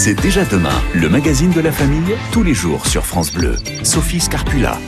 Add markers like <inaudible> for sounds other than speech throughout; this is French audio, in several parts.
C'est déjà demain, le magazine de la famille, tous les jours sur France Bleu. Sophie Scarpula.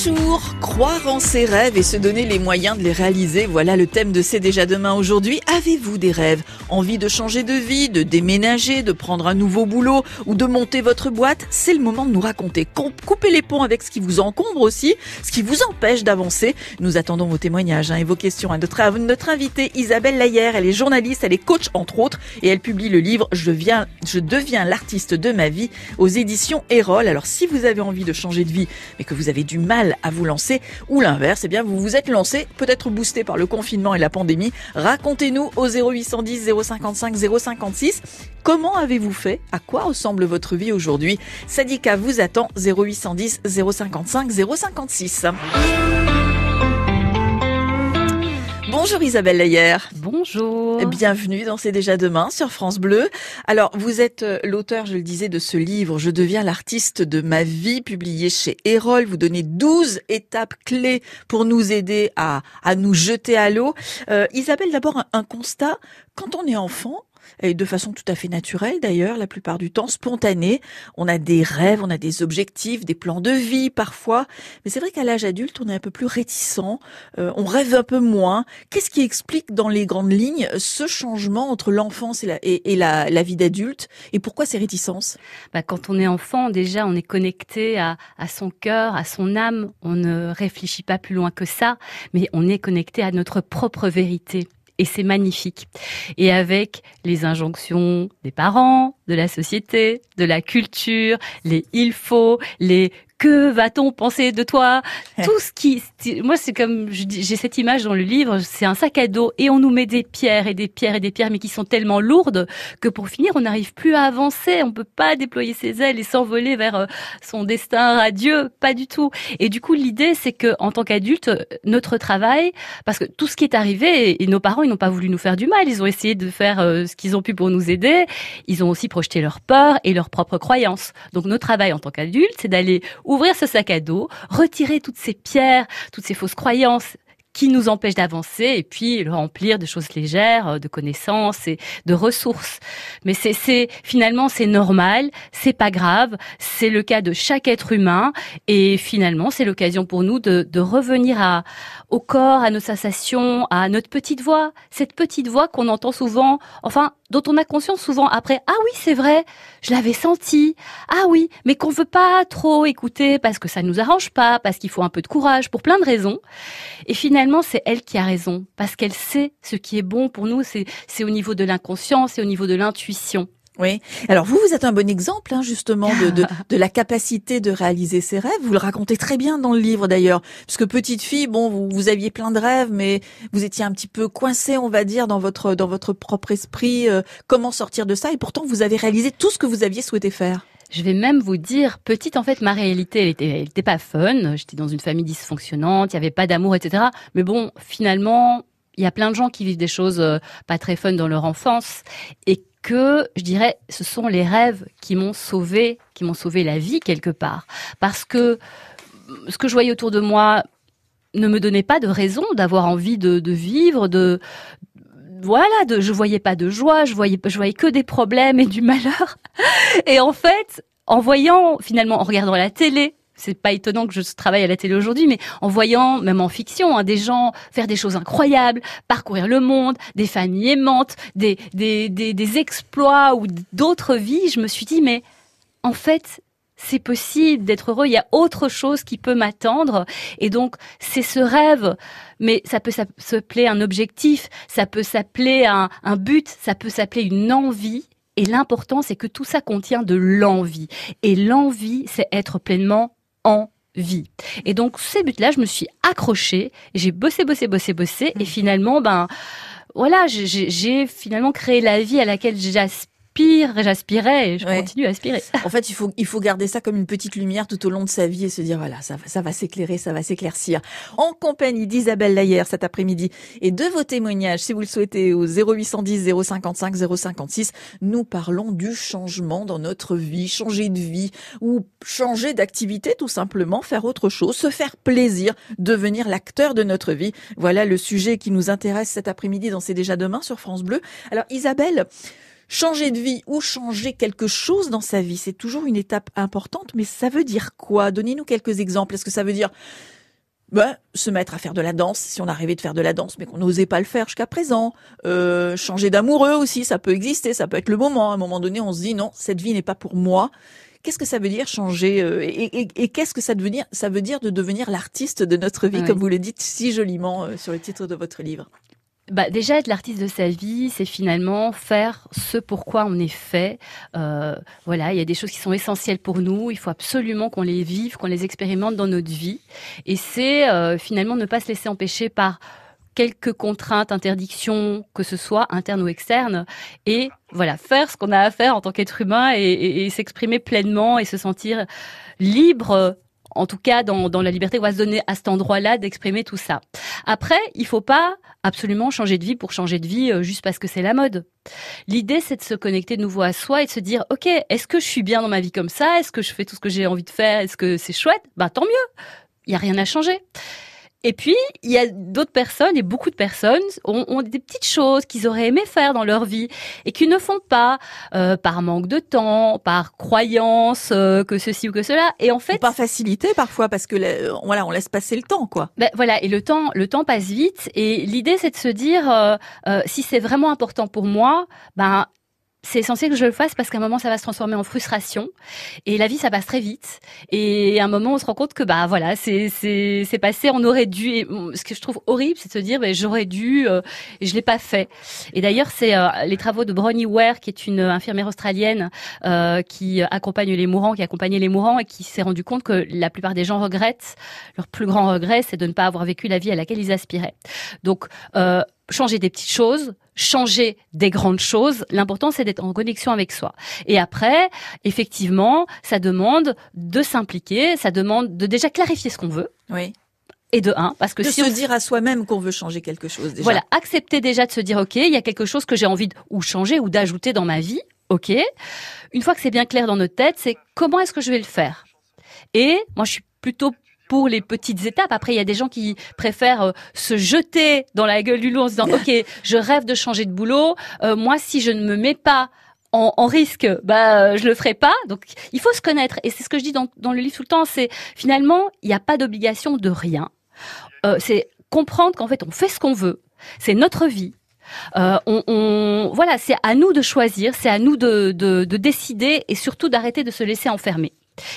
Bonjour, croire en ses rêves et se donner les moyens de les réaliser, voilà le thème de C'est déjà demain aujourd'hui. Avez-vous des rêves? Envie de changer de vie, de déménager, de prendre un nouveau boulot ou de monter votre boîte? C'est le moment de nous raconter. Coupez les ponts avec ce qui vous encombre aussi, ce qui vous empêche d'avancer. Nous attendons vos témoignages hein, et vos questions à notre, invitée Isabelle Layer. Elle est journaliste, elle est coach entre autres et elle publie le livre Je, viens, je deviens l'artiste de ma vie aux éditions Erol. Alors si vous avez envie de changer de vie mais que vous avez du mal à vous lancer ou l'inverse, eh bien vous vous êtes lancé, peut-être boosté par le confinement et la pandémie. Racontez-nous au 0810 055 056 comment avez-vous fait? À quoi ressemble votre vie aujourd'hui? Sadika vous attend 0810 055 056. Bonjour Isabelle Layer. Bonjour. Bienvenue dans C'est déjà demain sur France Bleu. Alors, vous êtes euh, l'auteur, je le disais, de ce livre Je deviens l'artiste de ma vie, publié chez Erol. Vous donnez 12 étapes clés pour nous aider à, à nous jeter à l'eau. Euh, Isabelle, d'abord un constat. Quand on est enfant, et de façon tout à fait naturelle d'ailleurs, la plupart du temps, spontanée. On a des rêves, on a des objectifs, des plans de vie parfois, mais c'est vrai qu'à l'âge adulte, on est un peu plus réticent, euh, on rêve un peu moins. Qu'est-ce qui explique dans les grandes lignes ce changement entre l'enfance et la, et, la, la vie d'adulte? Et pourquoi ces réticences? Bah, Quand on est enfant, déjà, on est connecté à, à son cœur, à son âme, on ne réfléchit pas plus loin que ça, mais on est connecté à notre propre vérité et c'est magnifique. Et avec les injonctions des parents, de la société, de la culture, les il faut, les que va-t-on penser de toi Tout ce qui, moi c'est comme j'ai cette image dans le livre, c'est un sac à dos et on nous met des pierres et des pierres et des pierres, mais qui sont tellement lourdes que pour finir on n'arrive plus à avancer, on peut pas déployer ses ailes et s'envoler vers euh, son destin radieux, pas du tout. Et du coup l'idée c'est que en tant qu'adulte, notre travail, parce que tout ce qui est arrivé et nos parents ils n'ont pas voulu nous faire du mal, ils ont essayé de faire euh, ce qu'ils ont pu pour nous aider, ils ont aussi projeté leur peur et leurs propres croyances. Donc notre travail en tant qu'adulte, c'est d'aller ouvrir ce sac à dos, retirer toutes ces pierres, toutes ces fausses croyances qui nous empêchent d'avancer et puis le remplir de choses légères, euh, de connaissances et de ressources. Mais c'est, c'est finalement c'est normal, c'est pas grave, c'est le cas de chaque être humain et finalement c'est l'occasion pour nous de, de revenir à au corps, à nos sensations, à notre petite voix, cette petite voix qu'on entend souvent, enfin dont on a conscience souvent après. Ah oui, c'est vrai, je l'avais senti. Ah oui, mais qu'on veut pas trop écouter parce que ça nous arrange pas, parce qu'il faut un peu de courage pour plein de raisons. Et finalement, c'est elle qui a raison parce qu'elle sait ce qui est bon pour nous. C'est au niveau de l'inconscient, c'est au niveau de l'intuition. Oui. Alors vous, vous êtes un bon exemple hein, justement de, de, <laughs> de, la capacité de réaliser ses rêves. Vous le racontez très bien dans le livre d'ailleurs, puisque petite fille, bon, vous, vous aviez plein de rêves, mais vous étiez un petit peu coincé, on va dire, dans votre dans votre propre esprit. Euh, comment sortir de ça Et pourtant, vous avez réalisé tout ce que vous aviez souhaité faire. Je vais même vous dire, petite, en fait, ma réalité, elle était, elle était pas fun. J'étais dans une famille dysfonctionnante, il y avait pas d'amour, etc. Mais bon, finalement, il y a plein de gens qui vivent des choses euh, pas très fun dans leur enfance et que je dirais ce sont les rêves qui m'ont sauvé, qui m'ont sauvé la vie quelque part. Parce que ce que je voyais autour de moi ne me donnait pas de raison d'avoir envie de, vivre, de voilà, de, je voyais pas de joie, je voyais, je voyais que des problèmes et du malheur. <laughs> Et en fait, en voyant finalement, en regardant la télé, c'est pas étonnant que je travaille à la télé aujourd'hui, mais en voyant, même en fiction, hein, des gens faire des choses incroyables, parcourir le monde, des familles aimantes, des, des, des, des exploits ou d'autres vies, je me suis dit, mais en fait, c'est possible d'être heureux, il y a autre chose qui peut m'attendre. Et donc, c'est ce rêve, mais ça peut s'appeler un objectif, ça peut s'appeler un, un but, ça peut s'appeler une envie. Et l'important, c'est que tout ça contient de l'envie. Et l'envie, c'est être pleinement en vie. Et donc ces buts-là, je me suis accrochée, j'ai bossé, bossé, bossé, bossé, et mmh. finalement, ben voilà, j'ai finalement créé la vie à laquelle j'aspire j'aspirais et je continue à aspirer. <laughs> En fait, il faut, il faut garder ça comme une petite lumière tout au long de sa vie et se dire, voilà, ça, ça va s'éclairer, ça va s'éclaircir. En compagnie d'Isabelle Layer cet après-midi et de vos témoignages, si vous le souhaitez, au 0810 055 056, nous parlons du changement dans notre vie, changer de vie ou changer d'activité tout simplement, faire autre chose, se faire plaisir, devenir l'acteur de notre vie. Voilà le sujet qui nous intéresse cet après-midi dans C'est déjà demain sur France Bleu. Alors Isabelle, Changer de vie ou changer quelque chose dans sa vie, c'est toujours une étape importante, mais ça veut dire quoi? Donnez-nous quelques exemples. Est-ce que ça veut dire ben, se mettre à faire de la danse, si on arrivait de faire de la danse, mais qu'on n'osait pas le faire jusqu'à présent. Euh, changer d'amoureux aussi, ça peut exister, ça peut être le moment. À un moment donné, on se dit non, cette vie n'est pas pour moi. Qu'est-ce que ça veut dire changer euh, Et, qu'est-ce que ça veut dire Ça veut dire de devenir l'artiste de notre vie, comme vous le dites si joliment euh, sur le titre de votre livre? Bah, déjà être l'artiste de sa vie, c'est finalement faire ce pourquoi on est fait. Euh, voilà, il y a des choses qui sont essentielles pour nous. Il faut absolument qu'on les vive, qu'on les expérimente dans notre vie. Et c'est euh, finalement ne pas se laisser empêcher par quelques contraintes, interdictions, que ce soit internes ou externes, et voilà, faire ce qu'on a à faire en tant qu'être humain et, et s'exprimer pleinement et se sentir libre en tout cas dans, dans la liberté, on va se donner à cet endroit-là d'exprimer tout ça. Après, il faut pas absolument changer de vie pour changer de vie euh, juste parce que c'est la mode. L'idée, c'est de se connecter de nouveau à soi et de se dire, OK, est-ce que je suis bien dans ma vie comme ça? Est-ce que je fais tout ce que j'ai envie de faire? Est-ce que c'est chouette? Bah tant mieux. Il y a rien à changer. Et puis, il y a d'autres personnes, et beaucoup de personnes, ont, des petites choses qu'ils auraient aimé faire dans leur vie et qu'ils ne font pas euh, par manque de temps, par croyance euh, que ceci ou que cela. Et en fait, ou par facilité parfois parce que voilà, on laisse passer le temps, quoi. Ben, voilà, et le temps, le temps passe vite. Et l'idée, c'est de se dire, euh, si c'est vraiment important pour moi, ben c'est essentiel que je le fasse parce qu'à un moment ça va se transformer en frustration et la vie ça passe très vite. Et à un moment on se rend compte que bah voilà c'est c'est c'est passé. On aurait dû et ce que je trouve horrible c'est de se dire bah, j'aurais dû euh, et je l'ai pas fait. Et d'ailleurs c'est euh, les travaux de Bronnie Ware qui est une infirmière australienne euh, qui accompagne les mourants qui accompagnait les mourants et qui s'est rendu compte que la plupart des gens regrettent leur plus grand regret c'est de ne pas avoir vécu la vie à laquelle ils aspiraient. Donc euh, changer des petites choses, changer des grandes choses. L'important, c'est d'être en connexion avec soi. Et après, effectivement, ça demande de s'impliquer, ça demande de déjà clarifier ce qu'on veut. Oui. Et de un, parce que de si se dire à soi-même qu'on veut changer quelque chose. Déjà. Voilà, accepter déjà de se dire ok, il y a quelque chose que j'ai envie de ou changer ou d'ajouter dans ma vie. Ok. Une fois que c'est bien clair dans notre tête, c'est comment est-ce que je vais le faire? Et moi, je suis plutôt pour les petites étapes. Après, il y a des gens qui préfèrent euh, se jeter dans la gueule du loup en se disant, <laughs> OK, je rêve de changer de boulot. Euh, moi, si je ne me mets pas en, en, risque, bah je le ferai pas. Donc il faut se connaître et c'est ce que je dis dans, dans le livre tout le temps. C'est finalement il n'y a pas d'obligation de rien. Euh, c'est comprendre qu'en fait on fait ce qu'on veut. C'est notre vie. Euh, on, on, voilà, c'est à nous de choisir, c'est à nous de, de, de décider et surtout d'arrêter de se laisser enfermer.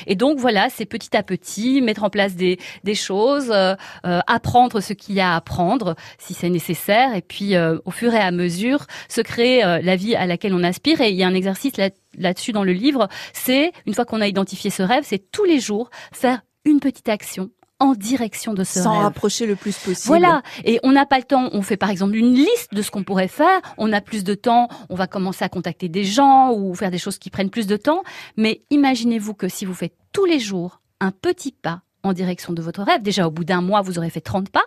Et donc voilà, c'est petit à petit mettre en place des, des choses, euh, euh, apprendre ce qu'il y a à apprendre si c'est nécessaire, et puis euh, au fur et à mesure se créer la vie à laquelle on aspire. Et il y a un exercice là, là-dessus dans le livre, c'est une fois qu'on a identifié ce rêve, c'est tous les jours faire une petite action en direction de ce Sans rêve. rapprocher le plus possible. Voilà. Et on n'a pas le temps. On fait par exemple une liste de ce qu'on pourrait faire. On a plus de temps. On va commencer à contacter des gens ou faire des choses qui prennent plus de temps. Mais imaginez-vous que si vous faites tous les jours un petit pas en direction de votre rêve. Déjà, au bout d'un mois, vous aurez fait 30 pas.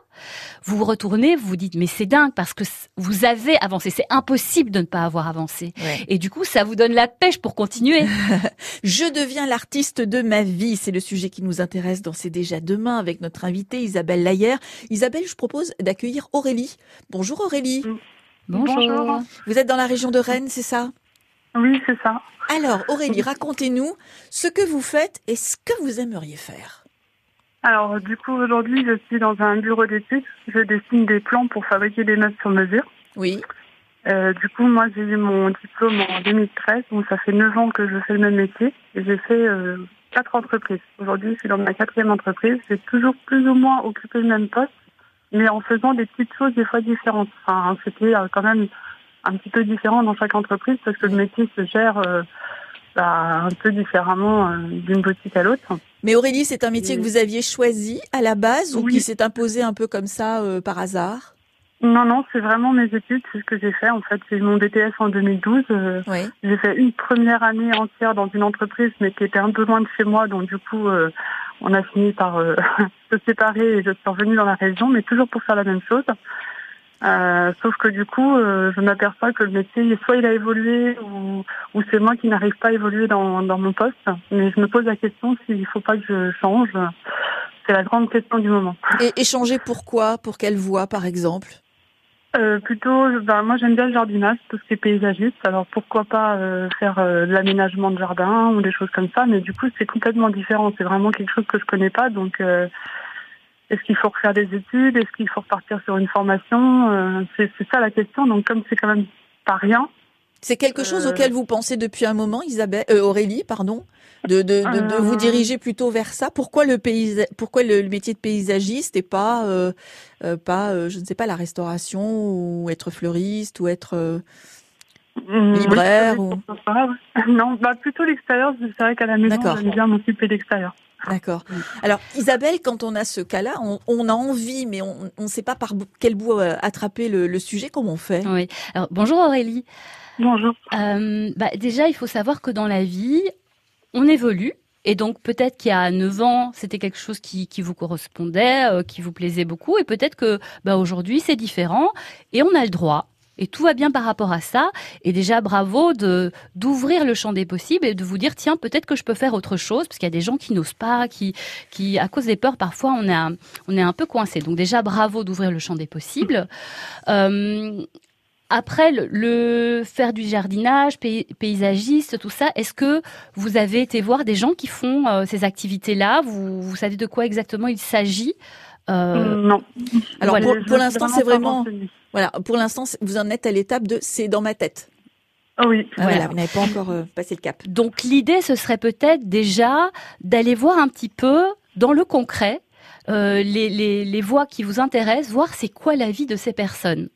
Vous vous retournez, vous vous dites, mais c'est dingue parce que vous avez avancé. C'est impossible de ne pas avoir avancé. Et du coup, ça vous donne la pêche pour continuer. <laughs> Je deviens l'artiste de ma vie. C'est le sujet qui nous intéresse dans C'est déjà demain avec notre invitée Isabelle Layer. Isabelle, je propose d'accueillir Aurélie. Bonjour Aurélie. Bonjour. Vous êtes dans la région de Rennes, c'est ça? Oui, c'est ça. Alors, Aurélie, racontez-nous ce que vous faites et ce que vous aimeriez faire. Alors, du coup, aujourd'hui, je suis dans un bureau d'études. Je dessine des plans pour fabriquer des meubles sur mesure. Oui. Euh, du coup, moi, j'ai eu mon diplôme en 2013, donc ça fait 9 ans que je fais le même métier. Et j'ai fait euh, quatre entreprises. Aujourd'hui, je suis dans ma quatrième entreprise. J'ai toujours plus ou moins occupé le même poste, mais en faisant des petites choses des fois différentes. Enfin, c'était euh, quand même un petit peu différent dans chaque entreprise parce que le métier se gère euh, un peu différemment euh, d'une boutique à l'autre. Mais Aurélie, c'est un métier que vous aviez choisi à la base ou qui s'est imposé un peu comme ça euh, par hasard? Non, non, c'est vraiment mes études, c'est ce que j'ai fait. En fait, j'ai eu mon BTS en 2012. Euh, Oui. J'ai fait une première année entière dans une entreprise, mais qui était un peu loin de chez moi, donc du coup, euh, on a fini par euh, <laughs> se séparer et je suis revenue dans la région, mais toujours pour faire la même chose. Euh, sauf que du coup, euh, je m'aperçois que le métier, soit il a évolué, ou, ou c'est moi qui n'arrive pas à évoluer dans, dans mon poste. Mais je me pose la question s'il ne faut pas que je change. C'est la grande question du moment. Et, et changer pourquoi Pour quelle voie, par exemple? Euh, plutôt, ben, moi j'aime bien le jardinage, tout ce qui est paysagiste. Alors pourquoi pas euh, faire euh, de l'aménagement de jardin ou des choses comme ça, mais du coup c'est complètement différent. C'est vraiment quelque chose que je connais pas. Donc euh, est-ce qu'il faut refaire des études? Est-ce qu'il faut repartir sur une formation? Euh, C'est ça la question. Donc comme c'est quand même pas rien. C'est quelque chose Euh. auquel vous pensez depuis un moment, Isabelle, euh, Aurélie, pardon, de, de, de, de vous diriger plutôt vers ça? Pourquoi le paysa- pourquoi le, le métier de paysagiste et pas, euh, euh, pas, euh, je ne sais pas, la restauration ou être fleuriste ou être Hum, Libraire oui, ou-. <laughs> Non, bah plutôt l'extérieur. C'est vrai qu'à la maison j'aime bien m'occuper d'extérieur. D'accord. Alors, Isabelle, quand on a ce cas-là, on, on a envie, mais on ne sait pas par quel bout euh, attraper le, le sujet. Comment on fait? Oui. Alors, bonjour Aurélie. Bonjour. Euh, bah, déjà, il faut savoir que dans la vie, on évolue. Et donc peut-être qu'il y a 9 ans, c'était quelque chose qui, qui vous correspondait, euh, qui vous plaisait beaucoup. Et peut-être que bah, aujourd'hui, c'est différent. Et on a le droit. Et tout va bien par rapport à ça. Et déjà, bravo de d'ouvrir le champ des possibles et de vous dire tiens peut-être que je peux faire autre chose parce qu'il y a des gens qui n'osent pas, qui qui à cause des peurs parfois on est un, on est un peu coincé. Donc déjà bravo d'ouvrir le champ des possibles. Euh, après, le, le faire du jardinage, pay- paysagiste, tout ça, est-ce que vous avez été voir des gens qui font euh, ces activités-là? Vous, vous savez de quoi exactement il s'agit? Euh, non. Alors, Voilà. pour, l'instant, c'est vraiment. Voilà, pour l'instant, vous en êtes à l'étape de c'est dans ma tête. Ah oui. Voilà, Voilà. vous n'avez pas encore euh, passé le cap. Donc l'idée, ce serait peut-être déjà d'aller voir un petit peu dans le concret euh, les, les, les voies qui vous intéressent, voir c'est quoi la vie de ces personnes.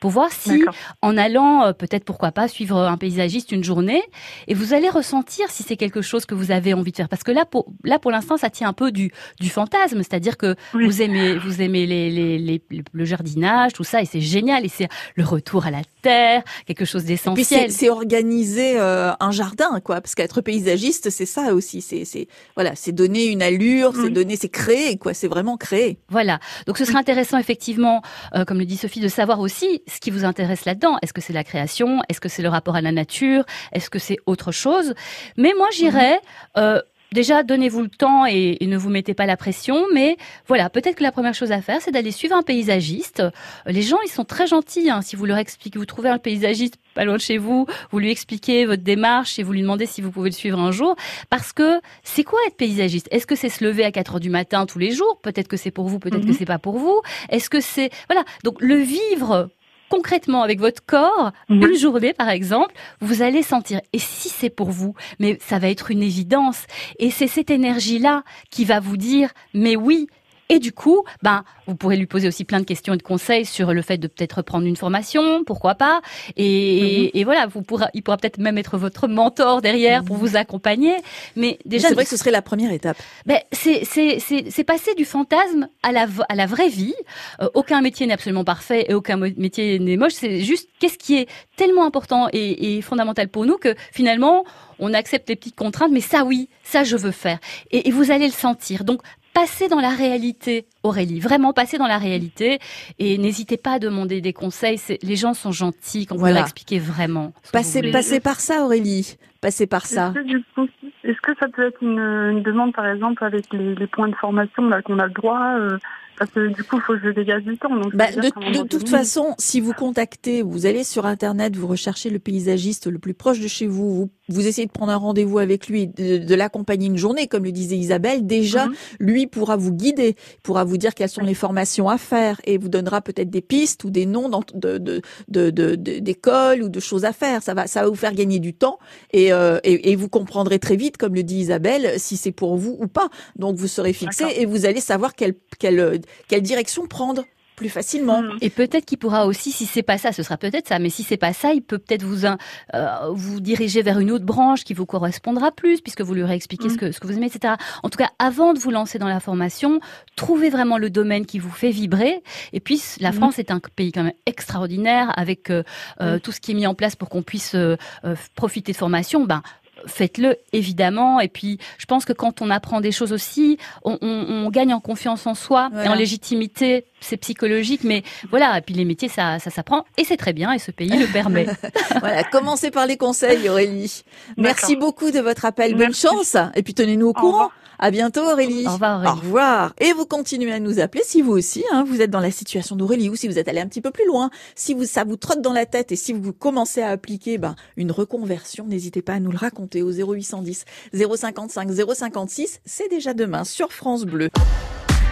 Pour voir si, en allant, euh, peut-être pourquoi pas, suivre un paysagiste une journée, et vous allez ressentir si c'est quelque chose que vous avez envie de faire. Parce que là, pour, là, pour l'instant, ça tient un peu du, du fantasme, c'est-à-dire que Oui. vous aimez, vous aimez les, les, les- le jardinage, tout ça, et c'est génial, et c'est le retour à la terre, quelque chose d'essentiel. c'est organiser euh, un jardin, quoi, parce qu'être paysagiste, c'est ça aussi. C'est c'est voilà, c'est donner une allure, c'est donner, c'est créer, quoi. C'est vraiment créer. Voilà. Donc ce serait intéressant effectivement, euh, comme le dit Sophie, de savoir aussi ce qui vous intéresse là-dedans. Est-ce que c'est la création? Est-ce que c'est le rapport à la nature? Est-ce que c'est autre chose? Mais moi j'irais... euh, Déjà, donnez-vous le temps et, et ne vous mettez pas la pression, mais voilà, peut-être que la première chose à faire, c'est d'aller suivre un paysagiste. Euh, Les gens, ils sont très gentils. hein. Si vous leur expliquez, vous trouvez un paysagiste pas loin de chez vous, vous lui expliquez votre démarche et vous lui demandez si vous pouvez le suivre un jour, parce que c'est quoi être paysagiste? Est-ce que c'est se lever à 4 heures du matin tous les jours? Peut-être que c'est pour vous, peut-être que Mhm. c'est pas pour vous. Est-ce que c'est voilà Donc le vivre concrètement avec votre corps, Mhm. une journée par exemple, vous allez sentir. Et si c'est pour vous, mais ça va être une évidence. Et c'est cette énergie-là qui va vous dire, mais oui. Et du coup, ben, vous pourrez lui poser aussi plein de questions et de conseils sur le fait de peut-être prendre une formation, pourquoi pas. Et, et voilà, vous pourra, il pourra peut-être même être votre mentor derrière pour vous accompagner. Mais déjà, c'est vrai que ce serait la première étape. ben, c'est c'est passer du fantasme à la à la vraie vie. Euh, aucun métier n'est absolument parfait et aucun métier n'est moche. C'est juste qu'est-ce qui est tellement important et, et fondamental pour nous que finalement on accepte les petites contraintes. Mais ça oui, ça je veux faire. Et, et vous allez le sentir. Donc passez dans la réalité, Aurélie. Vraiment passer dans la réalité et n'hésitez pas à demander des conseils. C'est- Les gens sont gentils quand vous Voilà. leur expliquez vraiment. Passez, passez par ça, Aurélie. Passez par ça. Est-ce que, ça peut être une, une demande, par exemple, avec les, les points de formation là qu'on a le droit euh, Parce que du coup, il faut que je dégage du temps. Donc, Bah, de, toute façon, si vous contactez, vous allez sur Internet, vous recherchez le paysagiste le plus proche de chez vous, vous, vous essayez de prendre un rendez-vous avec lui, de, de l'accompagner une journée, comme le disait Isabelle, déjà, Mhm. lui pourra vous guider, pourra vous dire quelles sont les formations à faire et vous donnera peut-être des pistes ou des noms de, de, de, d'écoles ou de choses à faire. Ça va, ça va vous faire gagner du temps et, euh, et, et vous comprendrez très vite, comme le dit Isabelle, si c'est pour vous ou pas. Donc vous serez fixé et vous allez savoir quelle, quelle, quelle direction prendre plus facilement. Mhm. Et peut-être qu'il pourra aussi, si c'est pas ça, ce sera peut-être ça, mais si c'est pas ça, il peut peut-être vous euh, vous diriger vers une autre branche qui vous correspondra plus, puisque vous lui aurez expliqué Mm. ce que ce que vous aimez, etc. En tout cas, avant de vous lancer dans la formation, trouvez vraiment le domaine qui vous fait vibrer. Et puis, la Mm. France est un pays quand même extraordinaire avec euh, euh, Mm. tout ce qui est mis en place pour qu'on puisse euh, euh, profiter de formation. Ben Faites-le évidemment et puis je pense que quand on apprend des choses aussi, on, on- on gagne en confiance en soi et en légitimité c'est psychologique, mais voilà. Et puis les métiers, ça, ça s'apprend et c'est très bien et ce pays le permet. <laughs> voilà, commencez par les conseils, Aurélie. Merci beaucoup de votre appel. Bonne chance. Et puis tenez-nous au, courant. À bientôt, Aurélie. Au revoir, Aurélie. Au revoir. Et vous continuez à nous appeler si vous aussi, hein, vous êtes dans la situation d'Aurélie ou si vous êtes allé un petit peu plus loin, si vous, ça vous trotte dans la tête et si vous commencez à appliquer ben, une reconversion, n'hésitez pas à nous le raconter au 0810 055 056. C'est déjà demain sur France Bleu.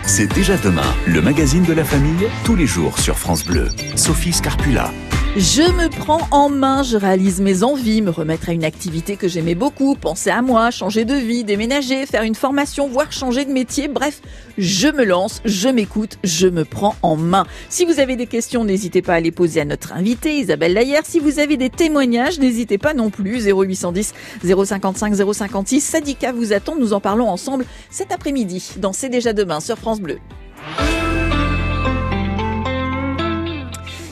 C'est déjà demain, le magazine de la famille, tous les jours sur France Bleu. Sophie Scarpula. Je me prends en main, je réalise mes envies, me remettre à une activité que j'aimais beaucoup, penser à moi, changer de vie, déménager, faire une formation, voire changer de métier. Bref, je me lance, je m'écoute, je me prends en main. Si vous avez des questions, n'hésitez pas à les poser à notre invitée Isabelle Laillère. Si vous avez des témoignages, n'hésitez pas non plus. 0810 055 056. Sadika vous attend. Nous en parlons ensemble cet après-midi dans C'est déjà demain sur France Bleu.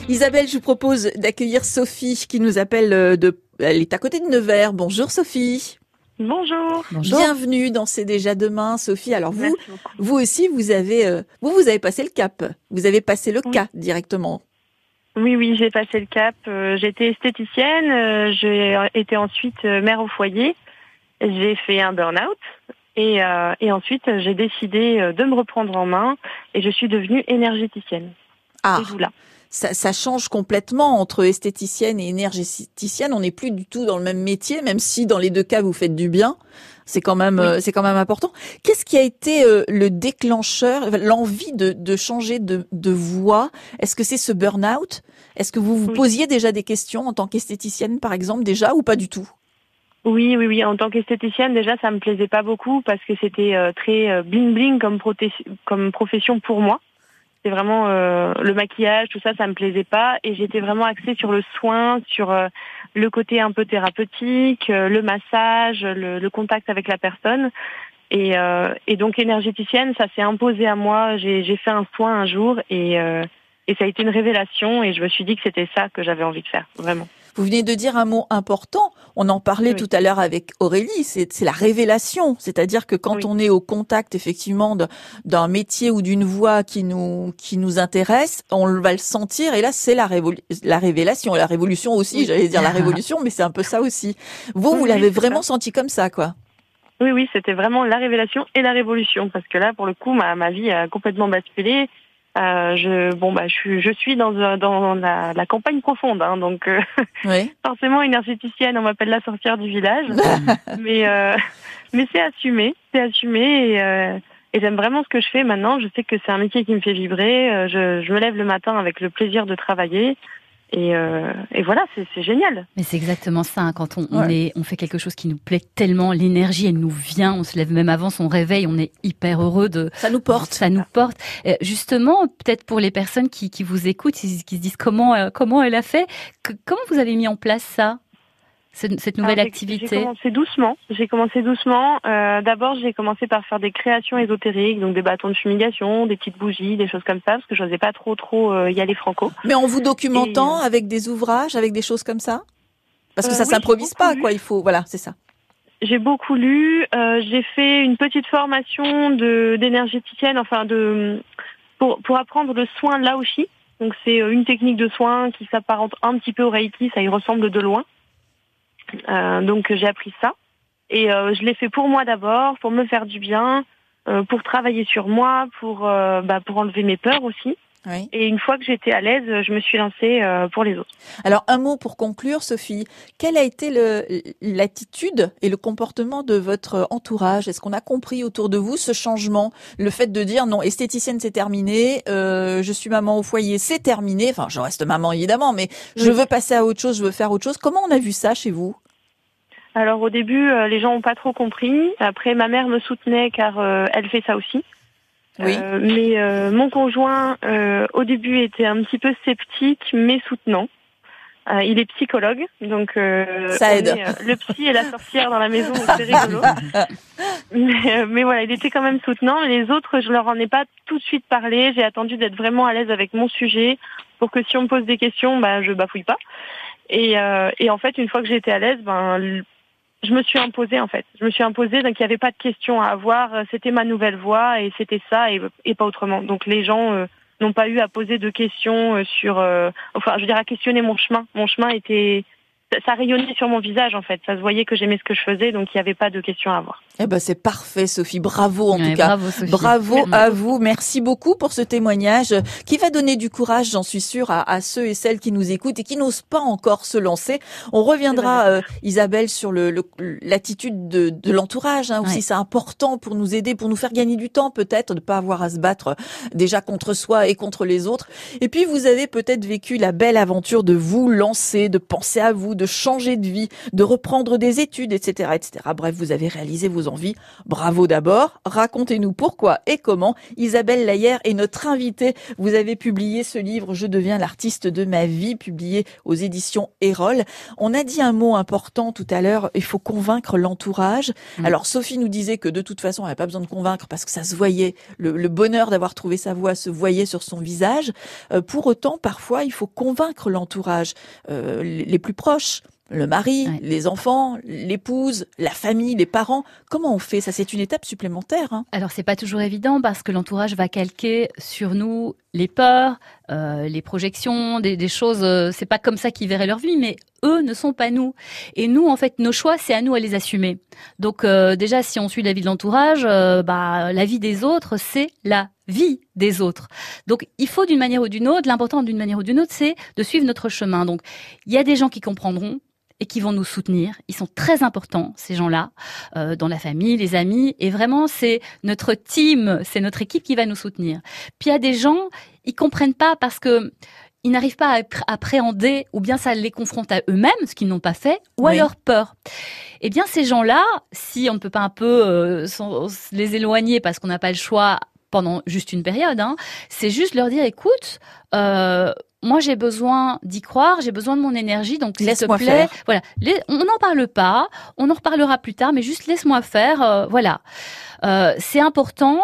Isabelle, je vous propose d'accueillir Sophie qui nous appelle euh, de... Elle est à côté de Nevers. Bonjour Sophie. Bonjour. Bienvenue dans C'est déjà demain, Sophie. Alors vous, vous aussi, vous avez, euh, vous, vous avez passé le cap. Vous avez passé le cas directement. Oui, oui, j'ai passé le cap. Euh, J'étais esthéticienne. j'ai été ensuite mère au foyer. J'ai fait un burn-out. Et, et ensuite, j'ai décidé de me reprendre en main et je suis devenue énergéticienne. Ah. Et là ça, change complètement entre esthéticienne et énergéticienne. On n'est plus du tout dans le même métier, même si dans les deux cas vous faites du bien. C'est quand même, euh, c'est quand même important. Qu'est-ce qui a été euh, le déclencheur, l'envie de, changer de, de voie? Est-ce que c'est ce burn-out? Est-ce que vous vous posiez déjà des questions en tant qu'esthéticienne, par exemple, déjà ou pas du tout? Oui, oui, oui. En tant qu'esthéticienne, déjà, ça me plaisait pas beaucoup parce que c'était euh, très bling bling comme, comme profession pour moi. C'est vraiment euh, le maquillage, tout ça, ça me plaisait pas. Et j'étais vraiment axée sur le soin, sur euh, le côté un peu thérapeutique, euh, le massage, le, contact avec la personne. Et, donc énergéticienne, ça s'est imposé à moi. J'ai fait un soin un jour et ça a été une révélation. Et je me suis dit que c'était ça que j'avais envie de faire, vraiment. Vous venez de dire un mot important. On en parlait tout à l'heure avec Aurélie. C'est la révélation. C'est-à-dire que quand on est au contact effectivement d'un métier ou d'une voix qui nous qui nous intéresse, on va le sentir. Et là, c'est la, la révélation. La révolution aussi. J'allais dire la <laughs> révolution, mais c'est un peu ça aussi. Vous, vous l'avez vraiment senti comme ça, quoi? Oui, oui, c'était vraiment la révélation et la révolution parce que là, pour le coup, ma, ma vie a complètement basculé. Euh, je bon bah je suis je suis dans dans la, la campagne profonde hein, donc euh, <laughs> oui. forcément énergéticienne on m'appelle la sorcière du village. <laughs> Mais euh, mais c'est assumé c'est assumé et, euh, et j'aime vraiment ce que je fais maintenant. Je sais que c'est un métier qui me fait vibrer. Je, je me lève le matin avec le plaisir de travailler et, euh, et, voilà, c'est génial. Mais c'est exactement ça. Hein, quand on, on, est, on fait quelque chose qui nous plaît tellement, l'énergie, elle nous vient. On se lève même avant son réveil. On est hyper heureux de. Ça nous porte. Ça nous porte. justement, peut-être pour les personnes qui, qui vous écoutent, qui, se disent comment, euh, comment elle a fait? Que, comment vous avez mis en place ça? Cette, nouvelle activité J'ai commencé doucement. J'ai commencé doucement. Euh, D'abord, j'ai commencé par faire des créations ésotériques, donc des bâtons de fumigation, des petites bougies, des choses comme ça, parce que je n'osais pas trop trop euh, y aller franco. Mais en vous documentant euh, avec des ouvrages, avec des choses comme ça? Parce que euh, ça s'improvise pas, quoi. Il faut, voilà, c'est ça. J'ai beaucoup lu. j'ai fait une petite formation de d'énergéticienne, enfin de pour pour apprendre le soin laoshi. Donc c'est une technique de soin qui s'apparente un petit peu au reiki, ça y ressemble de loin. Euh, donc j'ai appris ça. Et euh, je l'ai fait pour moi d'abord, pour me faire du bien, euh, pour travailler sur moi, pour, bah, pour enlever mes peurs aussi. Oui. Et une fois que j'étais à l'aise, je me suis lancée pour les autres. Alors un mot pour conclure, Sophie. Quelle a été l'attitude et le comportement de votre entourage? Est-ce qu'on a compris autour de vous ce changement, le fait de dire non, esthéticienne c'est terminé, euh, je suis maman au foyer c'est terminé. Enfin, je reste maman évidemment, mais je veux passer à autre chose, je veux faire autre chose. Comment on a vu ça chez vous? Alors au début, euh, les gens n'ont pas trop compris. Après, ma mère me soutenait car euh, elle fait ça aussi. Oui. Euh, mais mon conjoint, au début, était un petit peu sceptique, mais soutenant. il est psychologue, donc ça aide. le psy et la sorcière dans la maison, c'est rigolo. <laughs> mais, mais, voilà, il était quand même soutenant. Les autres, je leur en ai pas tout de suite parlé. J'ai attendu d'être vraiment à l'aise avec mon sujet pour que si on me pose des questions, bah, je bafouille pas. Et, et en fait, une fois que j'étais à l'aise, ben je me suis imposée en fait. Je me suis imposée, donc il n'y avait pas de questions à avoir. C'était ma nouvelle voix et c'était ça et, pas autrement. Donc les gens, euh, n'ont pas eu à poser de questions sur, enfin, je veux dire, à questionner mon chemin. Mon chemin était ça rayonnait sur mon visage en fait. Ça se voyait que j'aimais ce que je faisais, donc il n'y avait pas de questions à avoir. Eh ben c'est parfait, Sophie. Bravo en tout cas. Bravo, à vous. Merci beaucoup pour ce témoignage qui va donner du courage, j'en suis sûre, à, ceux et celles qui nous écoutent et qui n'osent pas encore se lancer. On reviendra, euh, Isabelle, sur le l'attitude de, de l'entourage. Hein, aussi, c'est important pour nous aider, pour nous faire gagner du temps, peut-être, de pas avoir à se battre déjà contre soi et contre les autres. Et puis vous avez peut-être vécu la belle aventure de vous lancer, de penser à vous, de changer de vie, de reprendre des études, etc., etc. Bref, vous avez réalisé vos envie. Bravo d'abord. Racontez-nous pourquoi et comment. Isabelle Layer est notre invitée. Vous avez publié ce livre Je deviens l'artiste de ma vie, publié aux éditions Erol. On a dit un mot important tout à l'heure. Il faut convaincre l'entourage. Mm. Alors Sophie nous disait que de toute façon, elle n'avait pas besoin de convaincre parce que ça se voyait. Le, bonheur d'avoir trouvé sa voie se voyait sur son visage. Euh, pour autant, parfois, il faut convaincre l'entourage, euh, les plus proches le mari, les enfants, l'épouse, la famille, les parents. Comment on fait? Ça, c'est une étape supplémentaire. Hein. Alors, c'est pas toujours évident parce que l'entourage va calquer sur nous les peurs, euh, les projections, des, choses. Euh, c'est pas comme ça qu'ils verraient leur vie, mais eux ne sont pas nous. Et nous, en fait, nos choix, c'est à nous à les assumer. Donc, euh, déjà, si on suit la vie de l'entourage, bah, la vie des autres, c'est la vie des autres. Donc, il faut d'une manière ou d'une autre. L'important d'une manière ou d'une autre, c'est de suivre notre chemin. Donc, il y a des gens qui comprendront et qui vont nous soutenir. Ils sont très importants, ces gens-là, euh, dans la famille, les amis. Et vraiment, c'est notre team, c'est notre équipe qui va nous soutenir. Puis il y a des gens, ils comprennent pas parce que ils n'arrivent pas à appréhender, ou bien ça les confronte à eux-mêmes, ce qu'ils n'ont pas fait, ou à leur peur. Eh bien, ces gens-là, si on ne peut pas un peu euh, les éloigner parce qu'on n'a pas le choix pendant juste une période, hein, c'est juste leur dire, écoute, euh, moi j'ai besoin d'y croire, j'ai besoin de mon énergie, donc s'il te plaît, voilà, on n'en parle pas, on en reparlera plus tard, mais juste laisse-moi faire, euh, voilà. Euh, c'est important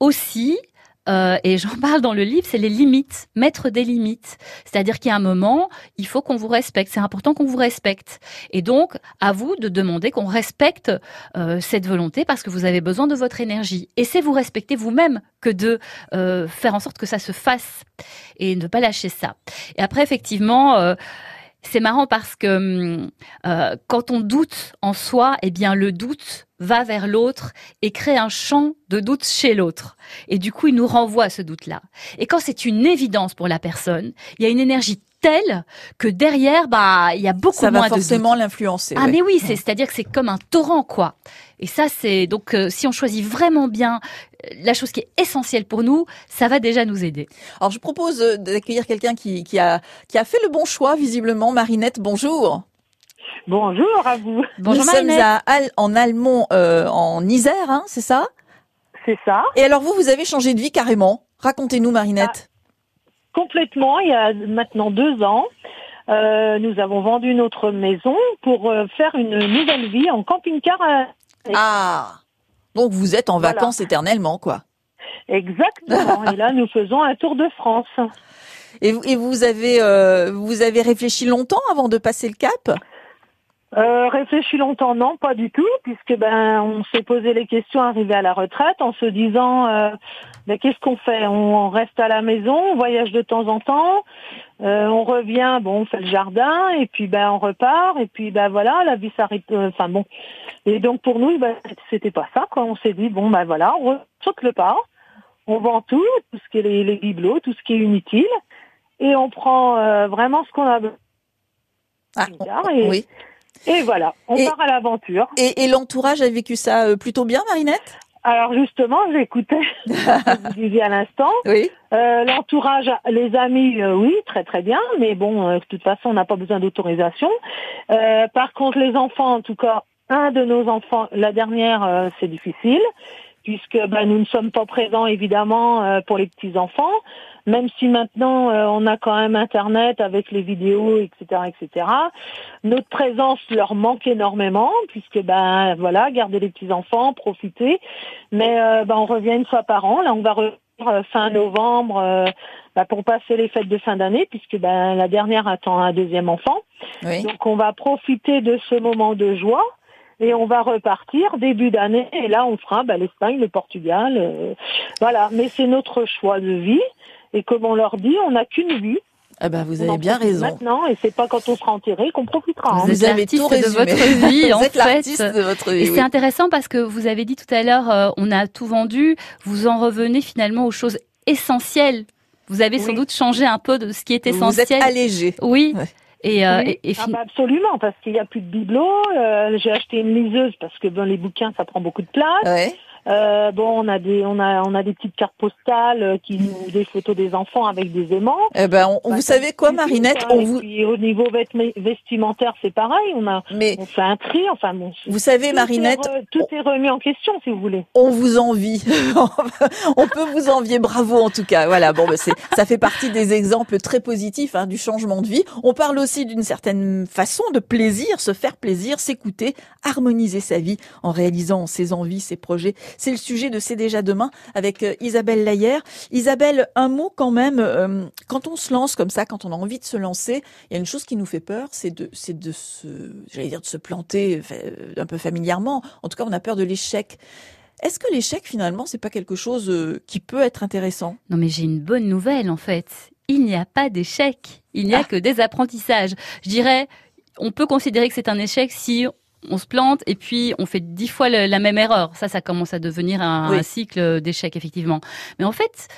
aussi euh, et j'en parle dans le livre, c'est les limites, mettre des limites. C'est-à-dire qu'il y a un moment, il faut qu'on vous respecte. C'est important qu'on vous respecte. Et donc, à vous de demander qu'on respecte euh, cette volonté parce que vous avez besoin de votre énergie. Et c'est vous respecter vous-même que de euh, faire en sorte que ça se fasse et ne pas lâcher ça. Et après, effectivement c'est marrant parce que hum, euh, quand on doute en soi, eh bien le doute va vers l'autre et crée un champ de doute chez l'autre. Et du coup, il nous renvoie à ce doute-là. Et quand c'est une évidence pour la personne, il y a une énergie telle que derrière, bah, il y a beaucoup ça moins va forcément l'influencer. Ah mais oui, c'est c'est-à-dire que c'est comme un torrent quoi. Et ça c'est donc euh, si on choisit vraiment bien euh, la chose qui est essentielle pour nous, ça va déjà nous aider. Alors je propose euh, d'accueillir quelqu'un qui, qui a qui a fait le bon choix visiblement. Marinette, bonjour. Bonjour à vous. Bonjour Nous sommes à en Almont, en Isère, hein, c'est ça? C'est ça. Et alors vous, vous avez changé de vie carrément. Racontez-nous, Marinette. Complètement, il y a maintenant deux ans. Euh, nous avons vendu notre maison pour euh, faire une nouvelle vie en camping-car. Ah, donc vous êtes en vacances éternellement, quoi. Exactement. <laughs> et là, nous faisons un tour de France. Et, vous avez euh, vous avez réfléchi longtemps avant de passer le cap? Euh, réfléchi longtemps, non, pas du tout, puisque ben on s'est posé les questions arrivé à la retraite en se disant euh, ben, qu'est-ce qu'on fait? On, reste à la maison, on voyage de temps en temps, euh, on revient, bon, on fait le jardin et puis ben on repart et puis ben voilà, la vie s'arrête. Euh, enfin bon, et donc pour nous, ben c'était pas ça. Quoi. On s'est dit bon ben voilà, on saute le pas, on vend tout, tout ce qui est les, les bibelots, tout ce qui est inutile, et on prend euh, vraiment ce qu'on a besoin. Ah, oui. Et voilà, on part à l'aventure. Et, et l'entourage a vécu ça euh, plutôt bien, Marinette? Alors justement, j'écoutais <laughs> ce que vous disiez à l'instant. Oui. Euh, L'entourage, les amis, euh, oui, très très bien, mais bon, euh, de toute façon, on n'a pas besoin d'autorisation. Euh, par contre, les enfants, en tout cas, un de nos enfants, la dernière, c'est difficile puisque ben, nous ne sommes pas présents évidemment euh, pour les petits enfants, même si maintenant euh, on a quand même Internet avec les vidéos, etc., etc. Notre présence leur manque énormément, puisque ben voilà, garder les petits enfants, profiter, mais euh, ben, on revient une fois par an. Là, on va revenir fin novembre ben, pour passer les fêtes de fin d'année, puisque ben la dernière attend un deuxième enfant. Donc on va profiter de ce moment de joie et on va repartir début d'année et là on fera bah, l'Espagne, le Portugal, euh, voilà. Mais c'est notre choix de vie Et comme on leur dit, on n'a qu'une vie. Ah bah vous On avez en bien raison. Maintenant, et c'est pas quand on sera enterré qu'on profitera. hein. Vous avez tout de résumé. votre vie, <laughs> en vous êtes fait. l'artiste de votre vie. Et oui. c'est intéressant parce que vous avez dit tout à l'heure, euh, on a tout vendu. Vous en revenez finalement aux choses essentielles. Vous avez sans Oui. doute changé un peu de ce qui est Vous êtes essentiel. allégé. Oui. Ouais. Et, euh, Oui. et- et Ah bah absolument, parce qu'il n'y a plus de bibelots. euh, J'ai acheté une liseuse parce que ben, les bouquins, ça prend beaucoup de place. Ouais. Euh, bon, on a des, on a, on a des petites cartes postales euh, qui nous des photos des enfants avec des aimants. Eh ben, on- Bah, vous ça savez quoi, Marinette? quoi. On Et vous, puis, au niveau vestimentaire, c'est pareil. On a, mais on fait un tri. Enfin bon. vous savez, Marinette, est re- tout est remis en question, si vous voulez. on vous envie. <laughs> on peut vous envier, bravo en tout cas. Voilà, bon, bah, c'est, ça fait partie des exemples très positifs hein, du changement de vie. On parle aussi d'une certaine façon de plaisir, se faire plaisir, s'écouter, harmoniser sa vie en réalisant ses envies, ses projets. C'est le sujet de C'est déjà demain avec euh, Isabelle Laillère. Isabelle, un mot quand même. euh, quand on se lance comme ça, quand on a envie de se lancer, il y a une chose qui nous fait peur, c'est de, c'est de se, j'allais dire de se planter euh, un peu familièrement. En tout cas, on a peur de l'échec. Est-ce que l'échec, finalement, c'est pas quelque chose qui peut être intéressant? Non, mais j'ai une bonne nouvelle en fait. Il n'y a pas d'échec. Il n'y a Ah. que des apprentissages. Je dirais, on peut considérer que c'est un échec si on se plante et puis on fait dix fois le- la même erreur. Ça, ça commence à devenir un, Oui. un cycle d'échecs effectivement. Mais en fait,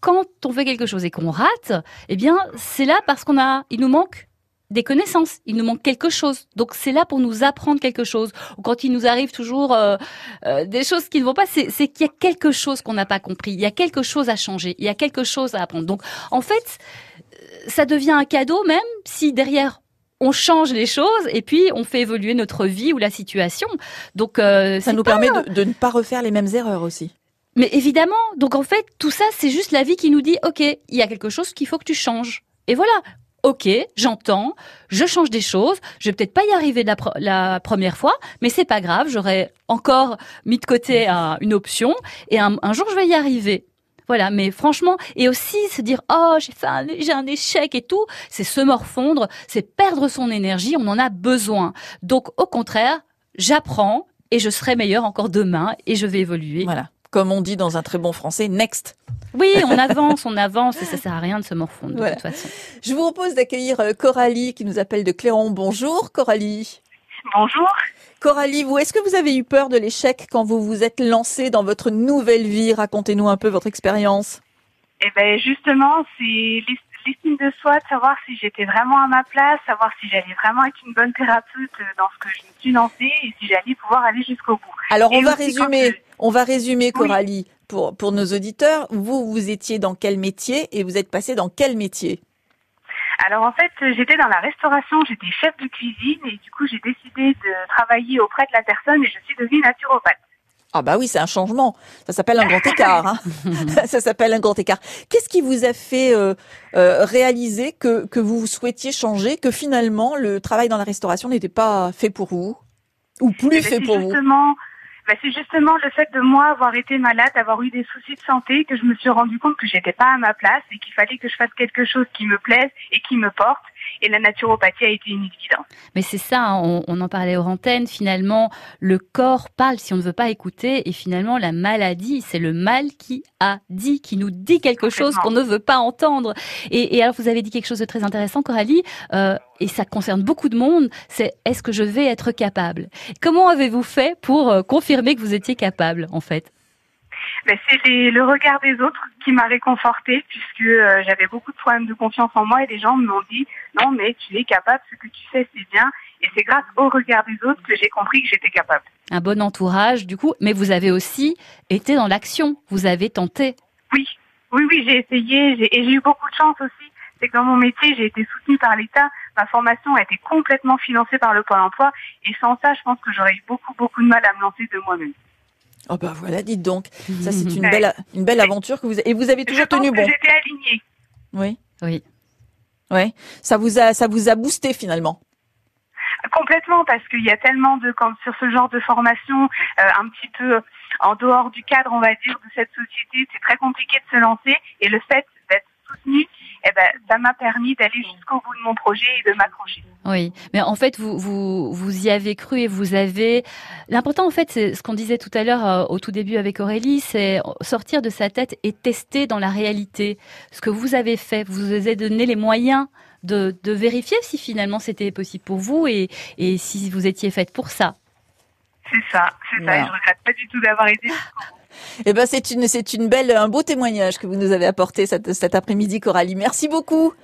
quand on fait quelque chose et qu'on rate, eh bien, c'est là parce qu'on a, il nous manque des connaissances, il nous manque quelque chose. Donc c'est là pour nous apprendre quelque chose. Ou quand il nous arrive toujours euh, euh, des choses qui ne vont pas, c'est c'est qu'il y a quelque chose qu'on n'a pas compris, il y a quelque chose à changer, il y a quelque chose à apprendre. Donc en fait, euh, ça devient un cadeau même si derrière on change les choses et puis on fait évoluer notre vie ou la situation. Donc euh, Ça nous pas- permet de, de ne pas refaire les mêmes erreurs aussi. mais évidemment, donc en fait, tout ça, c'est juste la vie qui nous dit, OK, il y a quelque chose qu'il faut que tu changes. Et voilà. OK, j'entends, je change des choses, je vais peut-être pas y arriver la, la première fois, mais c'est pas grave, j'aurais encore mis de côté un- une option et un, un jour je vais y arriver. Voilà, mais franchement, et aussi se dire oh j'ai fait un, j'ai un échec et tout, c'est se morfondre, c'est perdre son énergie, on en a besoin. Donc au contraire, j'apprends et je serai meilleur encore demain et je vais évoluer. Voilà. Comme on dit dans un très bon français, next. Oui, on avance, on avance, et ça sert à rien de se morfondre de Voilà. toute façon. Je vous propose d'accueillir euh, Coralie qui nous appelle de Cléron. Bonjour Coralie. Bonjour. Coralie, vous, est-ce que vous avez eu peur de l'échec quand vous vous êtes lancée dans votre nouvelle vie? Racontez-nous un peu votre expérience. Eh ben justement, c'est l'es- l'estime de soi, de savoir si j'étais vraiment à ma place, savoir si j'allais vraiment être une bonne thérapeute euh, dans ce que je me suis lancée et si j'allais pouvoir aller jusqu'au bout. Alors on va résumer, je- on va résumer Coralie pour pour nos auditeurs. Vous vous étiez dans quel métier et vous êtes passé dans quel métier? Alors en fait, j'étais dans la restauration, j'étais chef de cuisine et du coup j'ai décidé de travailler auprès de la personne et je suis devenue naturopathe. Ah bah oui, c'est un changement. Ça s'appelle un grand écart. hein. <laughs> <laughs> Ça s'appelle un grand écart. Qu'est-ce qui vous a fait euh, euh, réaliser que que vous souhaitiez changer, que finalement le travail dans la restauration n'était pas fait pour vous? Ou plus Eh ben, fait pour vous? Ben, c'est justement le fait de moi avoir été malade, avoir eu des soucis de santé, que je me suis rendu compte que j'étais pas à ma place et qu'il fallait que je fasse quelque chose qui me plaise et qui me porte. Et la naturopathie a été une évidence. Mais c'est ça, hein, on, on en parlait aux antennes, finalement, le corps parle si on ne veut pas écouter, et finalement, la maladie, c'est le mal qui a dit, qui nous dit quelque chose qu'on ne veut pas entendre. Et, et alors, vous avez dit quelque chose de très intéressant, Coralie, euh, et ça concerne beaucoup de monde, c'est est-ce que je vais être capable? Comment avez-vous fait pour euh, confirmer que vous étiez capable, en fait? Ben, c'est les- le regard des autres qui m'a réconfortée puisque euh, j'avais beaucoup de problèmes de confiance en moi et les gens m'ont dit non mais tu es capable, ce que tu fais c'est bien et c'est grâce au regard des autres que j'ai compris que j'étais capable. Un bon entourage, du coup, mais vous avez aussi été dans l'action, vous avez tenté. Oui, oui, oui, j'ai essayé j'ai- et j'ai eu beaucoup de chance aussi. C'est que dans mon métier, j'ai été soutenue par l'État. Ma formation a été complètement financée par le Pôle emploi. Et sans ça, je pense que j'aurais eu beaucoup, beaucoup de mal à me lancer de moi-même. Oh bah voilà, dites donc. Ça c'est une <laughs> Ouais. belle une belle aventure que vous et vous avez Je toujours pense tenu bon. j'étais alignée. Oui. Oui. Ouais. Ça vous a ça vous a boosté finalement. Complètement, parce qu'il y a tellement de, quand, sur ce genre de formation, euh, un petit peu en dehors du cadre, on va dire, de cette société, c'est très compliqué de se lancer. Et le fait d'être soutenu, eh ben, ça m'a permis d'aller jusqu'au bout de mon projet et de m'accrocher. Oui, mais en fait, vous, vous, vous y avez cru et vous avez... L'important, en fait, c'est ce qu'on disait tout à l'heure euh, au tout début avec Aurélie, c'est sortir de sa tête et tester dans la réalité ce que vous avez fait. Vous vous avez donné les moyens de, de vérifier si finalement c'était possible pour vous et, et si vous étiez faite pour ça. C'est ça, c'est ça. Et je regrette pas du tout d'avoir été. Eh ben, c'est une, c'est une belle, un beau témoignage que vous nous avez apporté cet, cet après-midi, Coralie. Merci beaucoup.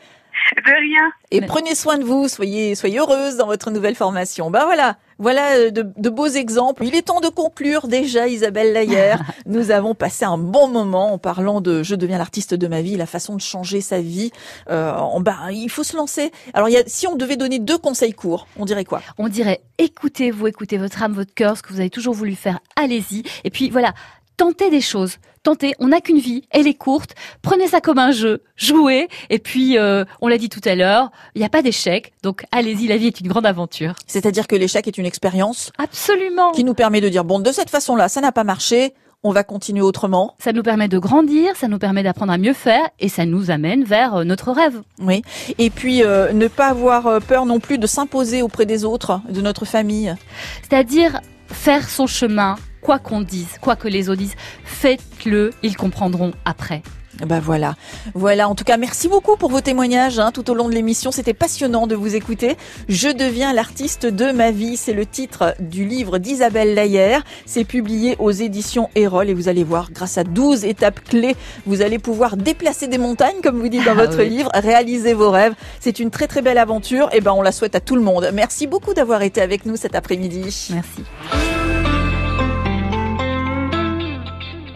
De rien. Et prenez soin de vous, soyez, soyez heureuse dans votre nouvelle formation. Ben voilà, voilà euh, de, de beaux exemples. Il est temps de conclure déjà, Isabelle Laillère. <laughs> Nous avons passé un bon moment en parlant de Je deviens l'artiste de ma vie, la façon de changer sa vie. Euh, ben, il faut se lancer. Alors, il y a, si on devait donner deux conseils courts, on dirait quoi? On dirait écoutez-vous, écoutez votre âme, votre cœur, ce que vous avez toujours voulu faire, allez-y. Et puis voilà, tentez des choses. Tentez, on n'a qu'une vie, elle est courte. Prenez ça comme un jeu, jouez. Et puis, euh, on l'a dit tout à l'heure, il n'y a pas d'échec. Donc, allez-y, la vie est une grande aventure. C'est-à-dire que l'échec est une expérience Absolument. qui nous permet de dire, bon, de cette façon-là, ça n'a pas marché, on va continuer autrement. Ça nous permet de grandir, ça nous permet d'apprendre à mieux faire et ça nous amène vers euh, notre rêve. Oui. Et puis, euh, ne pas avoir euh, peur non plus de s'imposer auprès des autres, de notre famille. C'est-à-dire faire son chemin, quoi qu'on dise, quoi que les autres disent, faites-le, ils comprendront après. Ben voilà, voilà. En tout cas, merci beaucoup pour vos témoignages hein, tout au long de l'émission. C'était passionnant de vous écouter. Je deviens l'artiste de ma vie. C'est le titre du livre d'Isabelle Layer. C'est publié aux éditions Erol et vous allez voir, grâce à 12 étapes clés, vous allez pouvoir déplacer des montagnes, comme vous dites dans Ah votre oui. livre, réaliser vos rêves. C'est une très très belle aventure. Et ben, on la souhaite à tout le monde. Merci beaucoup d'avoir été avec nous cet après-midi. Merci.